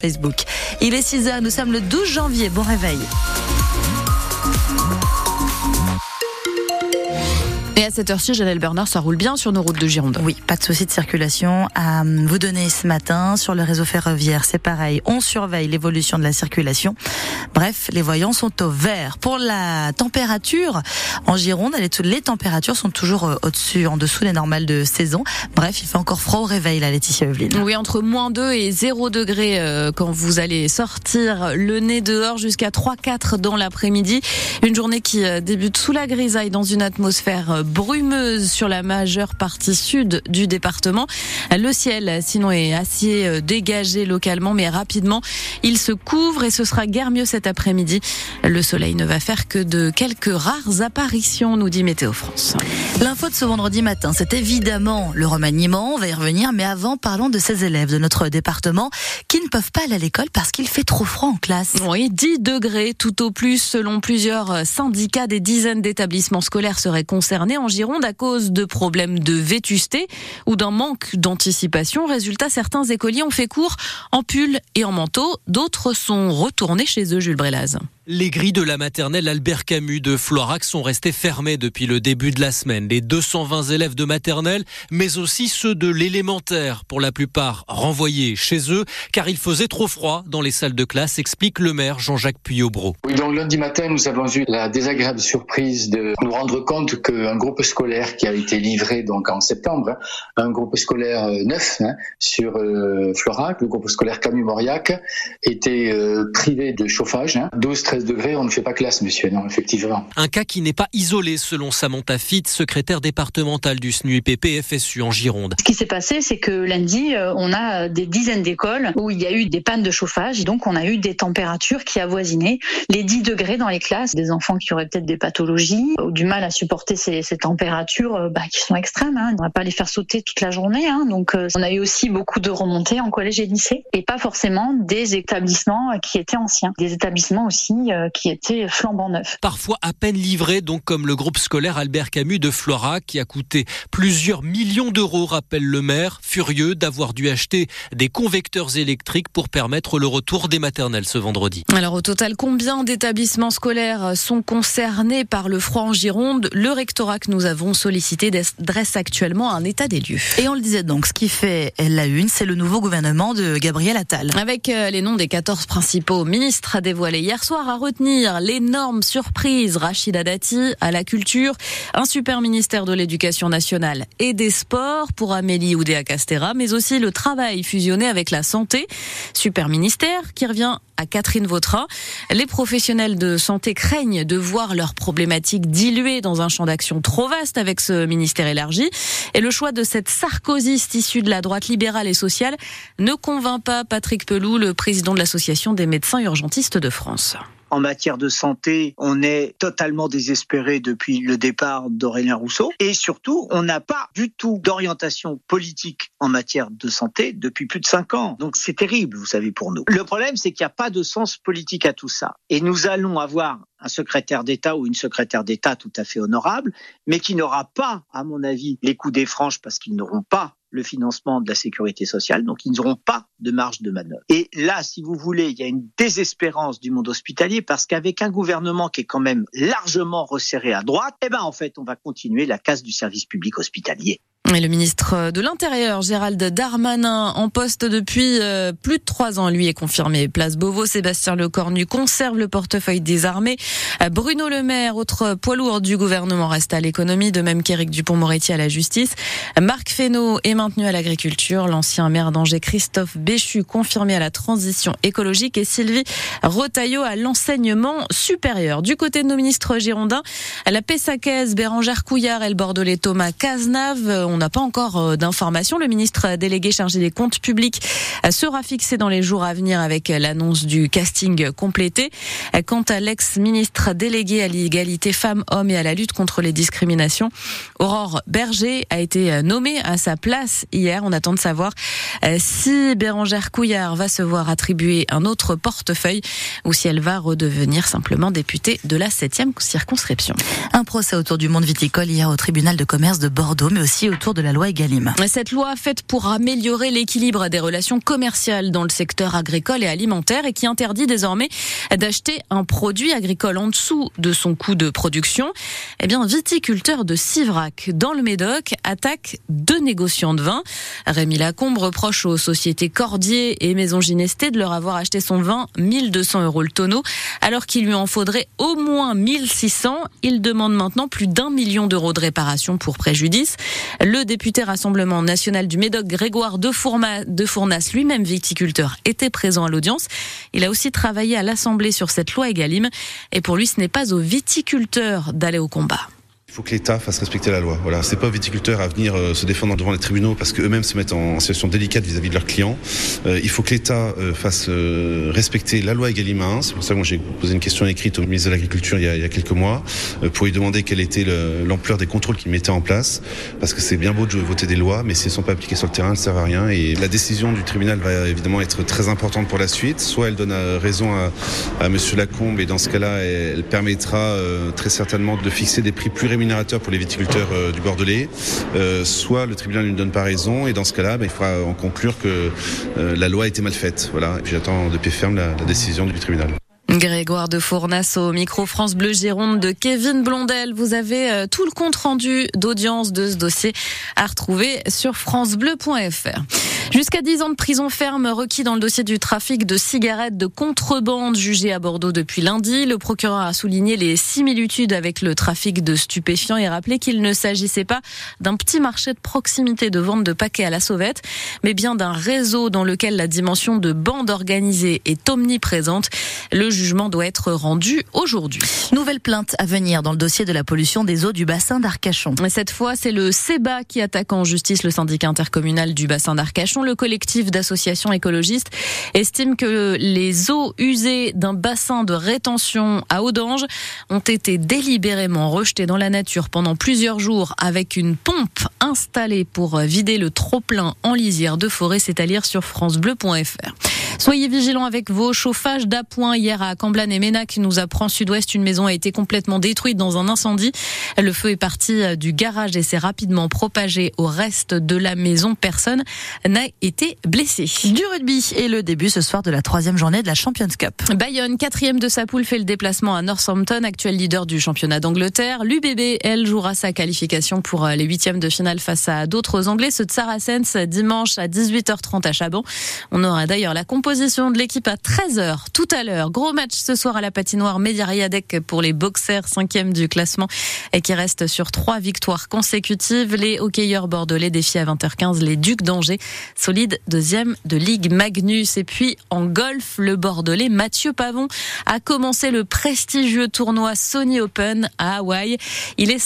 Facebook. Il est 6h, nous sommes le 12 janvier. Bon réveil. Et à cette heure-ci, Janelle Bernard, ça roule bien sur nos routes de Gironde. Oui, pas de souci de circulation à vous donner ce matin sur le réseau ferroviaire. C'est pareil, on surveille l'évolution de la circulation. Bref, les voyants sont au vert. Pour la température, en Gironde, les températures sont toujours euh, au-dessus, en dessous des normales de saison. Bref, il fait encore froid au réveil, la Laetitia Evelyne. Oui, entre moins 2 et 0 degrés euh, quand vous allez sortir le nez dehors jusqu'à 3-4 dans l'après-midi. Une journée qui euh, débute sous la grisaille dans une atmosphère brumeuse sur la majeure partie sud du département. Le ciel, sinon, est assez euh, dégagé localement, mais rapidement, il se couvre et ce sera guère mieux cet après-midi. Le soleil ne va faire que de quelques rares apparitions, nous dit Météo France. L'info de ce vendredi matin, c'est évidemment le remaniement, on va y revenir, mais avant, parlons de ces élèves de notre département qui ne peuvent pas aller à l'école parce qu'il fait trop froid en classe. Oui, 10 degrés tout au plus, selon plusieurs syndicats, des dizaines d'établissements scolaires seraient concernés en Gironde à cause de problèmes de vétusté ou d'un manque d'anticipation. Résultat, certains écoliers ont fait cours en pull et en manteau, d'autres sont retournés chez eux, Jules Brélaz. Les grilles de la maternelle Albert Camus de Florac sont restées fermées depuis le début de la semaine. Les 220 élèves de maternelle, mais aussi ceux de l'élémentaire, pour la plupart renvoyés chez eux, car il faisait trop froid dans les salles de classe, explique le maire Jean-Jacques Puyot-Bro. Oui, donc lundi matin, nous avons eu la désagréable surprise de nous rendre compte qu'un groupe scolaire qui a été livré donc en septembre, hein, un groupe scolaire euh, neuf hein, sur euh, Florac, le groupe scolaire Camus-Mauriac, était euh, privé de chauffage, hein, 12 degrés, on ne fait pas classe, monsieur, non, effectivement. Un cas qui n'est pas isolé, selon Samantha Fitt, secrétaire départementale du SNUIPP FSU en Gironde. Ce qui s'est passé, c'est que lundi, euh, on a des dizaines d'écoles où il y a eu des pannes de chauffage, donc on a eu des températures qui avoisinaient les 10 degrés dans les classes. Des enfants qui auraient peut-être des pathologies ou du mal à supporter ces, ces températures euh, bah, qui sont extrêmes. Hein. On ne va pas les faire sauter toute la journée. Hein. Donc euh, on a eu aussi beaucoup de remontées en collège et lycée et pas forcément des établissements qui étaient anciens. Des établissements aussi euh, qui était flambant neuf. Parfois à peine livré, donc comme le groupe scolaire Albert Camus de Flora, qui a coûté plusieurs millions d'euros, rappelle le maire, furieux d'avoir dû acheter des convecteurs électriques pour permettre le retour des maternelles ce vendredi. Alors au total, combien d'établissements scolaires sont concernés par le froid en Gironde? Le rectorat que nous avons sollicité dresse actuellement un état des lieux. Et on le disait donc, ce qui fait la une, c'est le nouveau gouvernement de Gabriel Attal. Avec euh, les noms des 14 principaux ministres dévoilés hier soir à retenir l'énorme surprise Rachida Dati à la culture, un super ministère de l'éducation nationale et des sports pour Amélie Oudéa Castera, mais aussi le travail fusionné avec la santé, super ministère qui revient à Catherine Vautrin. Les professionnels de santé craignent de voir leurs problématiques diluées dans un champ d'action trop vaste avec ce ministère élargi. Et le choix de cette sarkozyste issue de la droite libérale et sociale ne convainc pas Patrick Peloux, le président de l'Association des médecins urgentistes de France. En matière de santé, on est totalement désespéré depuis le départ d'Aurélien Rousseau. Et surtout, on n'a pas du tout d'orientation politique en matière de santé depuis plus de cinq ans. Donc c'est terrible, vous savez, pour nous. Le problème, c'est qu'il n'y a pas de sens politique à tout ça. Et nous allons avoir un secrétaire d'État ou une secrétaire d'État tout à fait honorable, mais qui n'aura pas, à mon avis, les coups des franches parce qu'ils n'auront pas le financement de la sécurité sociale, donc ils n'auront pas de marge de manœuvre. Et là, si vous voulez, il y a une désespérance du monde hospitalier parce qu'avec un gouvernement qui est quand même largement resserré à droite, eh ben en fait, on va continuer la casse du service public hospitalier. Et le ministre de l'Intérieur, Gérald Darmanin, en poste depuis euh, plus de trois ans, lui est confirmé. Place Beauvau, Sébastien Lecornu conserve le portefeuille des armées. Euh, Bruno Le Maire, autre poids lourd du gouvernement, reste à l'économie, de même qu'Éric Dupont-Moretti à la justice. Marc Fesneau est maintenu à l'agriculture. L'ancien maire d'Angers, Christophe Béchu, confirmé à la transition écologique. Et Sylvie Rotaillot à l'enseignement supérieur. Du côté de nos ministres girondins, la Pessacaise, Bérangère Couillard et le Bordelais Thomas Cazenave on n'a pas encore euh, d'informations. Le ministre délégué chargé des comptes publics euh, sera fixé dans les jours à venir avec l'annonce du casting complété. Euh, quant à l'ex-ministre délégué à l'égalité femmes-hommes et à la lutte contre les discriminations, Aurore Berger a été nommée à sa place hier. On attend de savoir si Bérangère Couillard va se voir attribuer un autre portefeuille ou si elle va redevenir simplement députée de la 7e circonscription. Un procès autour du monde viticole hier au tribunal de commerce de Bordeaux, mais aussi autour de la loi Egalim. Cette loi faite pour améliorer l'équilibre des relations commerciales dans le secteur agricole et alimentaire et qui interdit désormais d'acheter un produit agricole en dessous de son coût de production. Eh bien, viticulteur de Sivrac dans le Médoc attaque deux négociants de vin. Rémi Lacombe reproche aux sociétés Cordier et Maison Ginesté de leur avoir acheté son vin 1200 euros le tonneau alors qu'il lui en faudrait au moins 1600. Il demande maintenant plus d'un million d'euros de réparation pour préjudice. Député Rassemblement national du Médoc, Grégoire de, de Fournas, lui-même viticulteur, était présent à l'audience. Il a aussi travaillé à l'Assemblée sur cette loi Egalim. Et pour lui, ce n'est pas aux viticulteurs d'aller au combat. Il faut que l'État fasse respecter la loi. Voilà, c'est pas aux viticulteurs à venir euh, se défendre devant les tribunaux parce qu'eux-mêmes se mettent en situation délicate vis-à-vis de leurs clients. Euh, il faut que l'État euh, fasse euh, respecter la loi Egalim 1. C'est pour ça que moi j'ai posé une question écrite au ministre de l'Agriculture il, il, y a quelques mois euh, pour lui demander quelle était l'ampleur des contrôles qu'il mettait en place parce que c'est bien beau de voter des lois, mais si elles sont pas appliquées sur le terrain, elles servent à rien. Et la décision du tribunal va évidemment être très importante pour la suite. Soit elle donne raison à, à Monsieur Lacombe et dans ce cas-là, elle, elle permettra très certainement de fixer des prix plus pour les viticulteurs euh, du Bordelais, euh, soit le tribunal ne donne pas raison et dans ce cas-là, bah, il faudra en conclure que euh, la loi a été mal faite. Voilà. Et puis j'attends de pied ferme la décision du tribunal. Grégoire de Fournas au micro France Bleu Gironde de Kevin Blondel. Vous avez tout le compte rendu d'audience de ce dossier à retrouver sur francebleu.fr. Jusqu'à 10 ans de prison ferme requis dans le dossier du trafic de cigarettes de contrebande jugé à Bordeaux depuis lundi. Le procureur a souligné les similitudes avec le trafic de stupéfiants et rappelé qu'il ne s'agissait pas d'un petit marché de proximité de vente de paquets à la sauvette, mais bien d'un réseau dans lequel la dimension de bande organisée est omniprésente. Jugement doit être rendu aujourd'hui. Nouvelle plainte à venir dans le dossier de la pollution des eaux du bassin d'Arcachon. Cette fois, c'est le CEBA qui attaque en justice le syndicat intercommunal du bassin d'Arcachon. Le collectif d'associations écologistes estime que les eaux usées d'un bassin de rétention à Audange ont été délibérément rejetées dans la nature pendant plusieurs jours avec une pompe installée pour vider le trop-plein en lisière de forêt. C'est à lire sur francebleu.fr. Soyez vigilants avec vos chauffages d'appoint. Hier à Camblan et Ménac, nous apprend Sud-Ouest, une maison a été complètement détruite dans un incendie. Le feu est parti du garage et s'est rapidement propagé au reste de la maison. Personne n'a été blessé. Du rugby et le début ce soir de la troisième journée de la Champions Cup. Bayonne, quatrième de sa poule, fait le déplacement à Northampton, actuel leader du championnat d'Angleterre. L'UBB, elle, jouera sa qualification pour les huitièmes de finale face à d'autres Anglais, ceux de Saracens, dimanche à 18h30 à Chabon. On aura d'ailleurs la composition de l'équipe à 13h tout à l'heure. Gros match ce soir à la patinoire Mediariadec pour les boxers, cinquième du classement et qui reste sur trois victoires consécutives. Les hockeyeurs bordelais défient à 20h15 les Ducs d'Angers, solide deuxième de Ligue Magnus. Et puis en golf, le bordelais Mathieu Pavon a commencé le prestigieux tournoi Sony Open à Hawaï. Il est